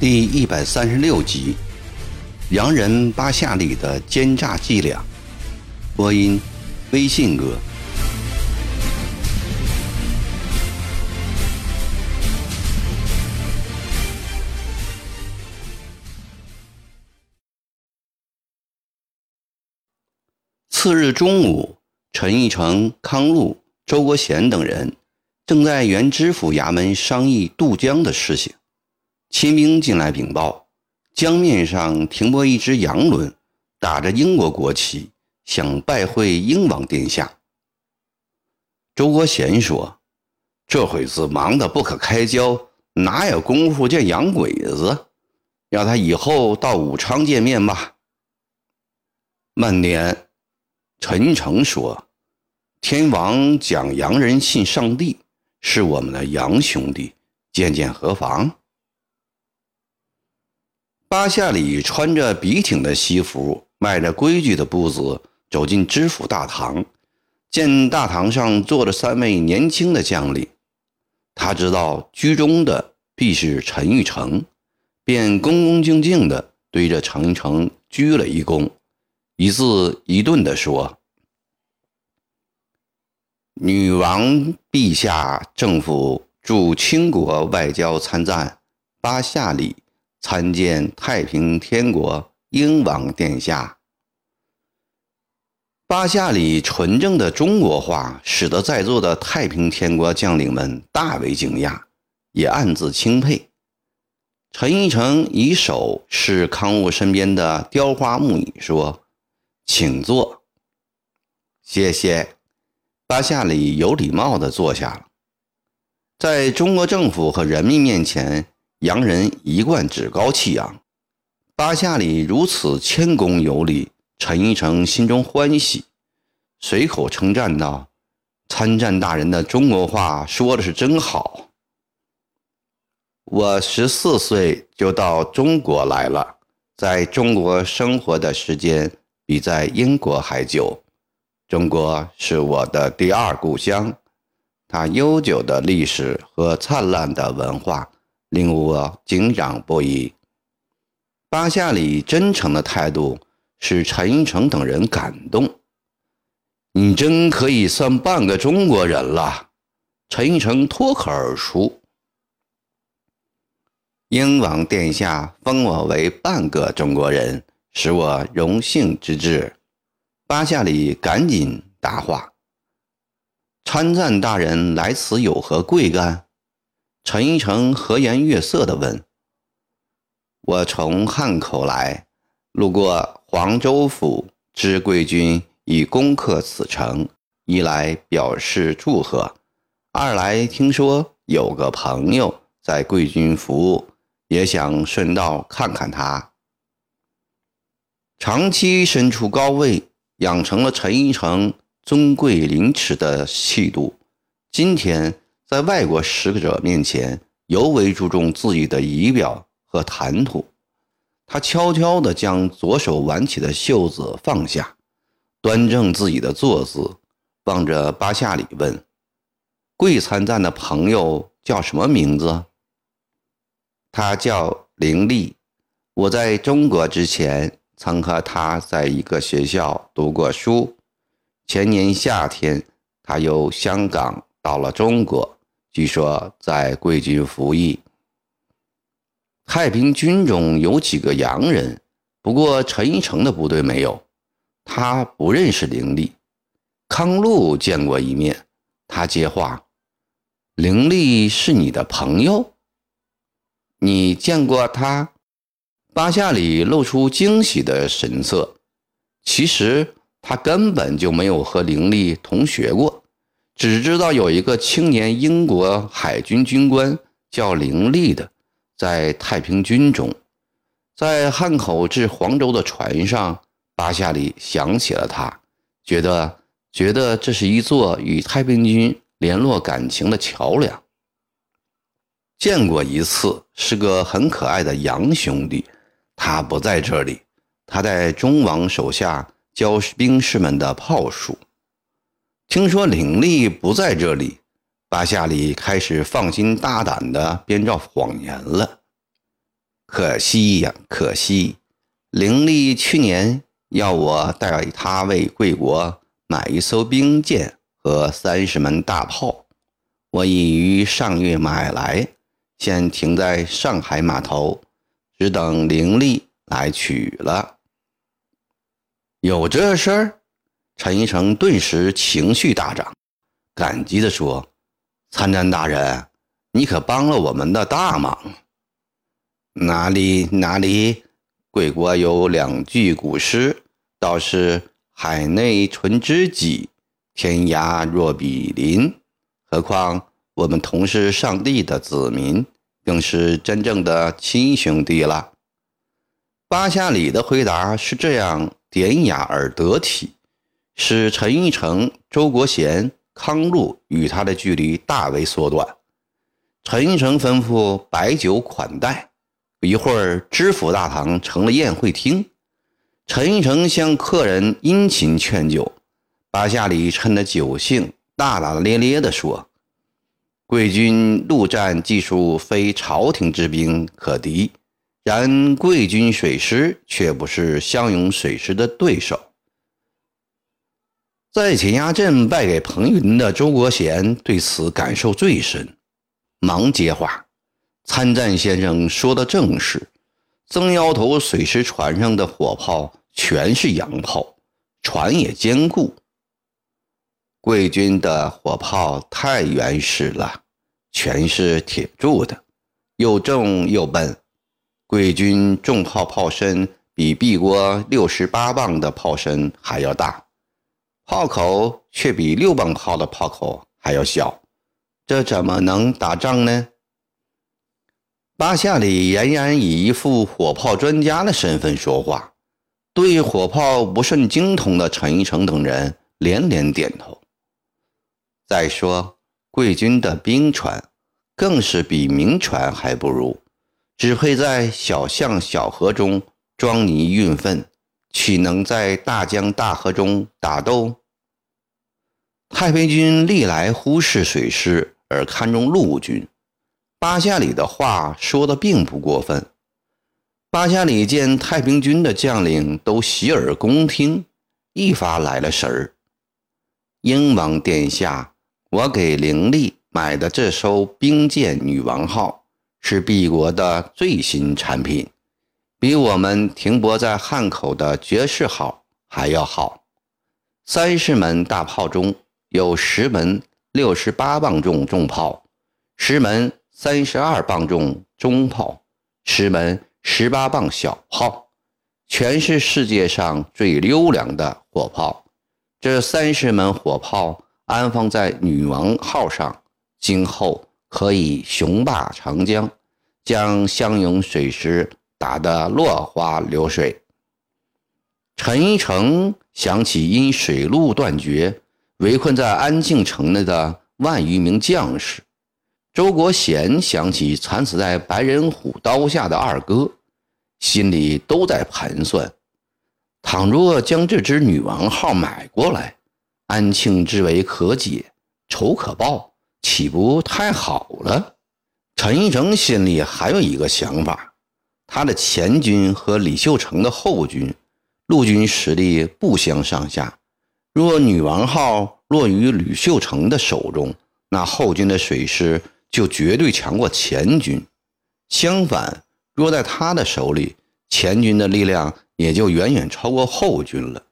第一百三十六集，洋人巴夏里的奸诈伎俩。播音：微信哥。次日中午，陈义成、康禄、周国贤等人正在原知府衙门商议渡江的事情。亲兵进来禀报，江面上停泊一只洋轮，打着英国国旗，想拜会英王殿下。周国贤说：“这会子忙得不可开交，哪有功夫见洋鬼子？让他以后到武昌见面吧。”慢点，陈玉成说：“天王讲洋人信上帝，是我们的洋兄弟，见见何妨？”巴夏里穿着笔挺的西服，迈着规矩的步子走进知府大堂，见大堂上坐着三位年轻的将领，他知道居中的必是陈玉成，便恭恭敬敬地对着陈玉成鞠了一躬，一字一顿地说：“女王陛下，政府驻清国外交参赞巴夏里。”参见太平天国英王殿下。巴夏里纯正的中国话，使得在座的太平天国将领们大为惊讶，也暗自钦佩。陈一成以手示康禄身边的雕花木椅，说：“请坐。”谢谢。巴夏里有礼貌地坐下了。在中国政府和人民面前。洋人一贯趾高气扬，巴夏里如此谦恭有礼，陈一成心中欢喜，随口称赞道：“参战大人的中国话说的是真好。我十四岁就到中国来了，在中国生活的时间比在英国还久。中国是我的第二故乡，它悠久的历史和灿烂的文化。”令我敬仰不已。巴夏里真诚的态度使陈一成等人感动。你真可以算半个中国人了，陈一成脱口而出。英王殿下封我为半个中国人，使我荣幸之至。巴夏里赶紧答话：“参赞大人来此有何贵干？”陈一成和颜悦色地问：“我从汉口来，路过黄州府，知贵军已攻克此城，一来表示祝贺，二来听说有个朋友在贵军服务，也想顺道看看他。长期身处高位，养成了陈一成尊贵凌迟的气度，今天。”在外国使者面前，尤为注重自己的仪表和谈吐。他悄悄地将左手挽起的袖子放下，端正自己的坐姿，望着巴夏里问：“贵参赞的朋友叫什么名字？”他叫林立。我在中国之前，曾和他在一个学校读过书。前年夏天，他由香港到了中国。据说在贵军服役，太平军中有几个洋人，不过陈一成的部队没有。他不认识凌厉，康禄见过一面。他接话：“凌厉是你的朋友？你见过他？”巴夏里露出惊喜的神色。其实他根本就没有和凌厉同学过。只知道有一个青年英国海军军官叫凌厉的，在太平军中，在汉口至黄州的船上，巴夏里想起了他，觉得觉得这是一座与太平军联络感情的桥梁。见过一次，是个很可爱的洋兄弟，他不在这里，他在中王手下教兵士们的炮术。听说凌厉不在这里，巴夏里开始放心大胆地编造谎言了。可惜呀，可惜！凌厉去年要我带他为贵国买一艘兵舰和三十门大炮，我已于上月买来，现停在上海码头，只等灵力来取了。有这事儿？陈一成顿时情绪大涨，感激地说：“参战大人，你可帮了我们的大忙。哪里哪里，贵国有两句古诗，倒是‘海内存知己，天涯若比邻’。何况我们同是上帝的子民，更是真正的亲兄弟了。”巴夏里的回答是这样典雅而得体。使陈玉成、周国贤、康禄与他的距离大为缩短。陈玉成吩咐摆酒款待，一会儿知府大堂成了宴会厅。陈玉成向客人殷勤劝酒，巴夏里趁着酒兴，大大咧咧地说：“贵军陆战技术非朝廷之兵可敌，然贵军水师却不是湘勇水师的对手。”在钱家镇败给彭云的周国贤对此感受最深，忙接话：“参战先生说的正是，曾腰头水师船上的火炮全是洋炮，船也坚固。贵军的火炮太原始了，全是铁铸的，又重又笨。贵军重炮炮身比毕国六十八磅的炮身还要大。”炮口却比六磅炮的炮口还要小，这怎么能打仗呢？巴夏里俨然以一副火炮专家的身份说话，对火炮不甚精通的陈一成等人连连点头。再说，贵军的兵船更是比民船还不如，只会在小巷小河中装泥运粪。岂能在大江大河中打斗？太平军历来忽视水师而看重陆军，巴夏里的话说的并不过分。巴夏里见太平军的将领都洗耳恭听，一发来了神儿。英王殿下，我给凌厉买的这艘兵舰“女王号”是 B 国的最新产品。比我们停泊在汉口的爵士号还要好。三十门大炮中有十门六十八磅重重炮，十门三十二磅重中炮，十门十八磅小炮，全是世界上最优良的火炮。这三十门火炮安放在女王号上，今后可以雄霸长江，将湘勇水师。打得落花流水。陈一成想起因水路断绝围困在安庆城内的万余名将士，周国贤想起惨死在白人虎刀下的二哥，心里都在盘算：倘若将这只女王号买过来，安庆之围可解，仇可报，岂不太好了？陈一成心里还有一个想法。他的前军和李秀成的后军，陆军实力不相上下。若女王号落于吕秀成的手中，那后军的水师就绝对强过前军。相反，若在他的手里，前军的力量也就远远超过后军了。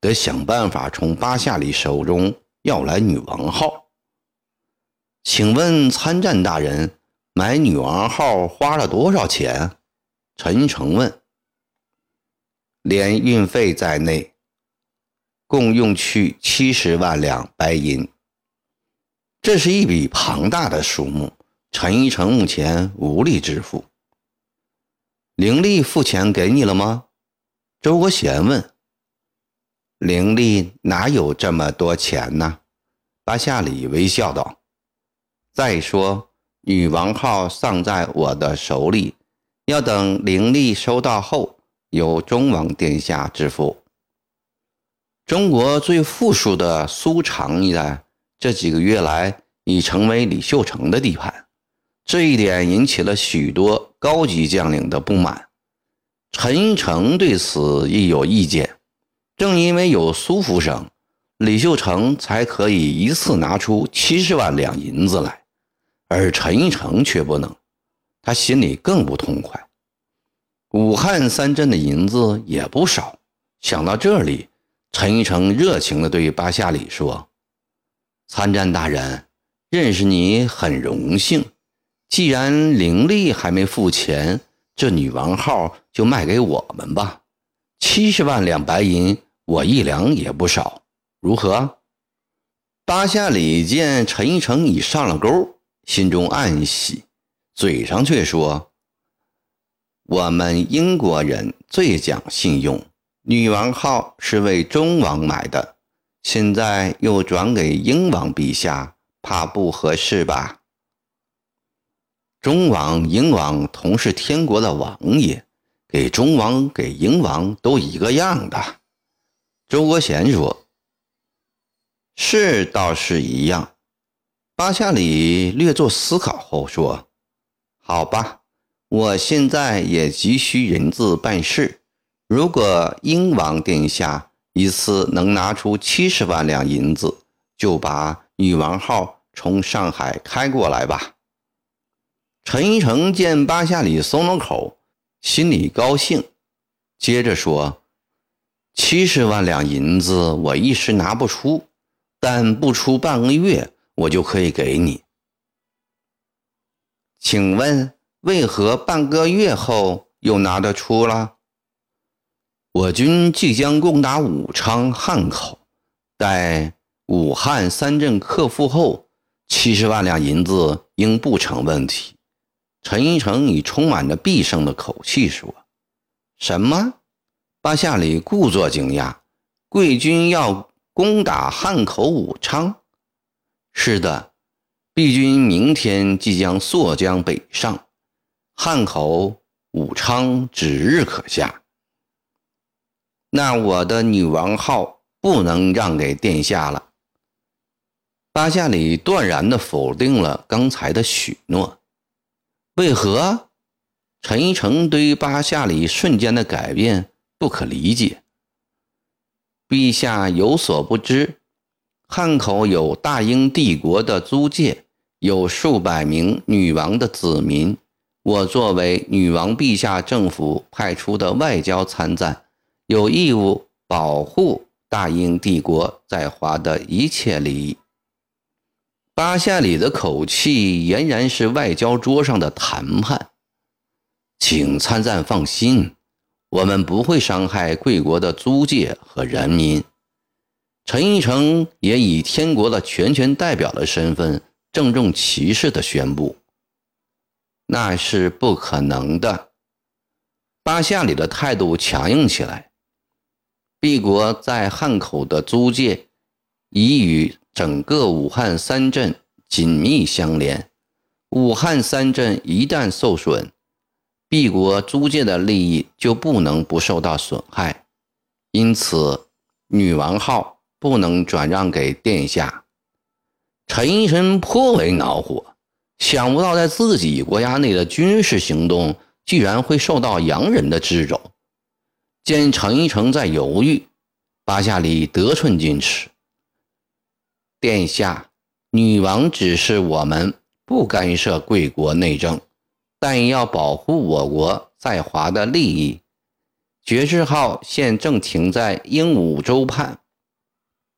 得想办法从巴夏里手中要来女王号。请问参战大人，买女王号花了多少钱？陈一诚问：“连运费在内，共用去七十万两白银。这是一笔庞大的数目，陈一成目前无力支付。凌力付钱给你了吗？”周国贤问。“凌力哪有这么多钱呢？”巴夏里微笑道。“再说，女王号尚在我的手里。”要等灵力收到后，由中王殿下支付。中国最富庶的苏常一带，这几个月来已成为李秀成的地盘，这一点引起了许多高级将领的不满。陈寅成对此亦有意见。正因为有苏福生，李秀成才可以一次拿出七十万两银子来，而陈寅成却不能，他心里更不痛快。武汉三镇的银子也不少，想到这里。陈一成热情地对巴夏里说：“参战大人，认识你很荣幸。既然凌力还没付钱，这女王号就卖给我们吧。七十万两白银，我一两也不少，如何？”巴夏里见陈一成已上了钩，心中暗喜，嘴上却说：“我们英国人最讲信用。”女王号是为中王买的，现在又转给英王陛下，怕不合适吧？中王、英王同是天国的王爷，给中王、给英王都一个样的。周国贤说：“是倒是一样。”巴夏里略作思考后说：“好吧，我现在也急需人质办事。”如果英王殿下一次能拿出七十万两银子，就把女王号从上海开过来吧。陈一成见巴夏里松了口，心里高兴，接着说：“七十万两银子我一时拿不出，但不出半个月，我就可以给你。请问为何半个月后又拿得出了？”我军即将攻打武昌、汉口，待武汉三镇克复后，七十万两银子应不成问题。陈一成以充满着必胜的口气说：“什么？”巴夏里故作惊讶：“贵军要攻打汉口、武昌？”“是的，毕军明天即将溯江北上，汉口、武昌指日可下。”那我的女王号不能让给殿下了。巴夏里断然地否定了刚才的许诺。为何？陈一成对于巴夏里瞬间的改变不可理解。陛下有所不知，汉口有大英帝国的租界，有数百名女王的子民。我作为女王陛下政府派出的外交参赞。有义务保护大英帝国在华的一切利益。巴夏里的口气俨然是外交桌上的谈判。请参赞放心，我们不会伤害贵国的租界和人民。陈一成也以天国的全权代表的身份，郑重其事地宣布：“那是不可能的。”巴夏里的态度强硬起来。帝国在汉口的租界已与整个武汉三镇紧密相连，武汉三镇一旦受损，帝国租界的利益就不能不受到损害。因此，女王号不能转让给殿下。陈医生颇为恼火，想不到在自己国家内的军事行动居然会受到洋人的掣肘。见陈一成在犹豫，巴夏里得寸进尺。殿下，女王指示我们不干涉贵国内政，但要保护我国在华的利益。爵士号现正停在鹦鹉洲畔，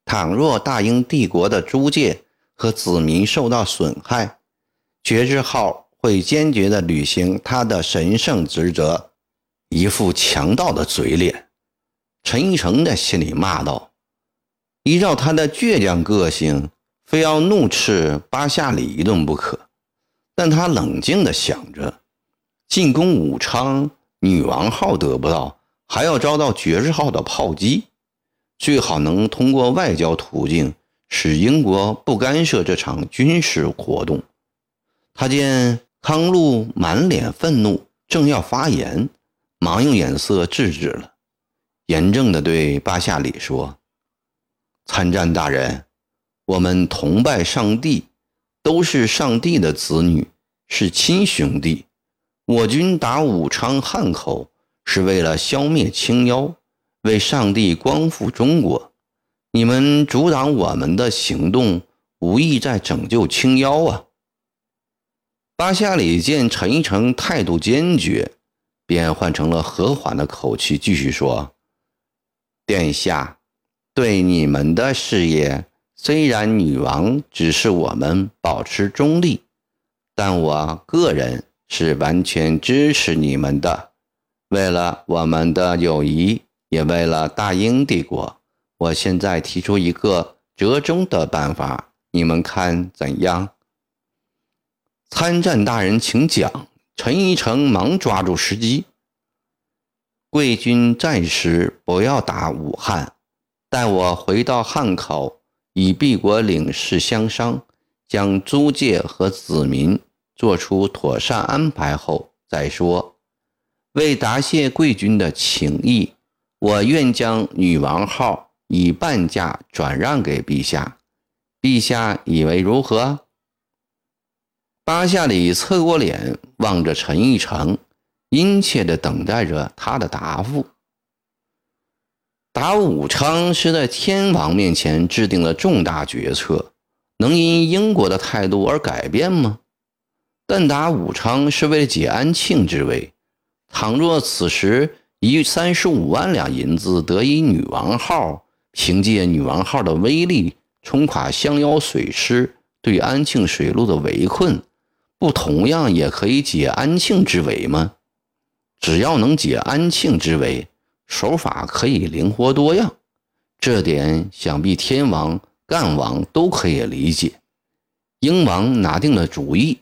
倘若大英帝国的租界和子民受到损害，爵士号会坚决地履行他的神圣职责。一副强盗的嘴脸，陈一成在心里骂道：“依照他的倔强个性，非要怒斥巴夏里一顿不可。”但他冷静地想着，进攻武昌，女王号得不到，还要遭到爵士号的炮击，最好能通过外交途径使英国不干涉这场军事活动。他见康禄满脸愤怒，正要发言。忙用眼色制止了，严正地对巴夏里说：“参战大人，我们同拜上帝，都是上帝的子女，是亲兄弟。我军打武昌汉口是为了消灭清妖，为上帝光复中国。你们阻挡我们的行动，无意在拯救清妖啊！巴夏里见陈一成态度坚决，便换成了和缓的口气，继续说：“殿下，对你们的事业，虽然女王指示我们保持中立，但我个人是完全支持你们的。为了我们的友谊，也为了大英帝国。”我现在提出一个折中的办法，你们看怎样？参战大人，请讲。陈一成忙抓住时机：贵军暂时不要打武汉，待我回到汉口，与毕国领事相商，将租界和子民做出妥善安排后再说。为答谢贵军的情谊，我愿将女王号。以半价转让给陛下，陛下以为如何？巴夏里侧过脸望着陈玉成，殷切地等待着他的答复。打武昌是在天王面前制定了重大决策，能因英国的态度而改变吗？但打武昌是为了解安庆之围，倘若此时以三十五万两银子得以女王号。凭借女王号的威力冲垮襄阳水师对安庆水路的围困，不同样也可以解安庆之围吗？只要能解安庆之围，手法可以灵活多样，这点想必天王、干王都可以理解。英王拿定了主意，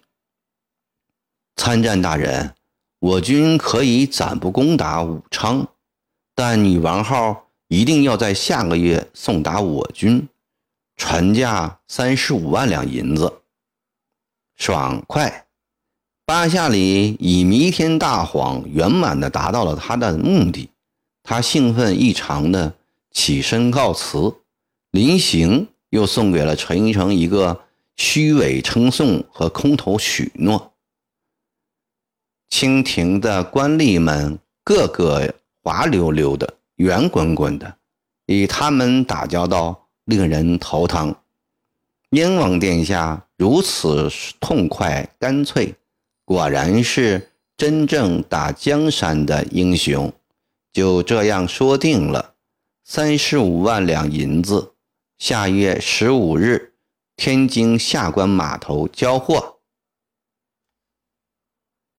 参战大人，我军可以暂不攻打武昌，但女王号。一定要在下个月送达我军，船价三十五万两银子。爽快！巴夏里以弥天大谎圆满地达到了他的目的。他兴奋异常的起身告辞，临行又送给了陈一成一个虚伪称颂和空头许诺。清廷的官吏们个个滑溜溜的。圆滚滚的，与他们打交道令人头疼。燕王殿下如此痛快干脆，果然是真正打江山的英雄。就这样说定了，三十五万两银子，下月十五日，天津下关码头交货。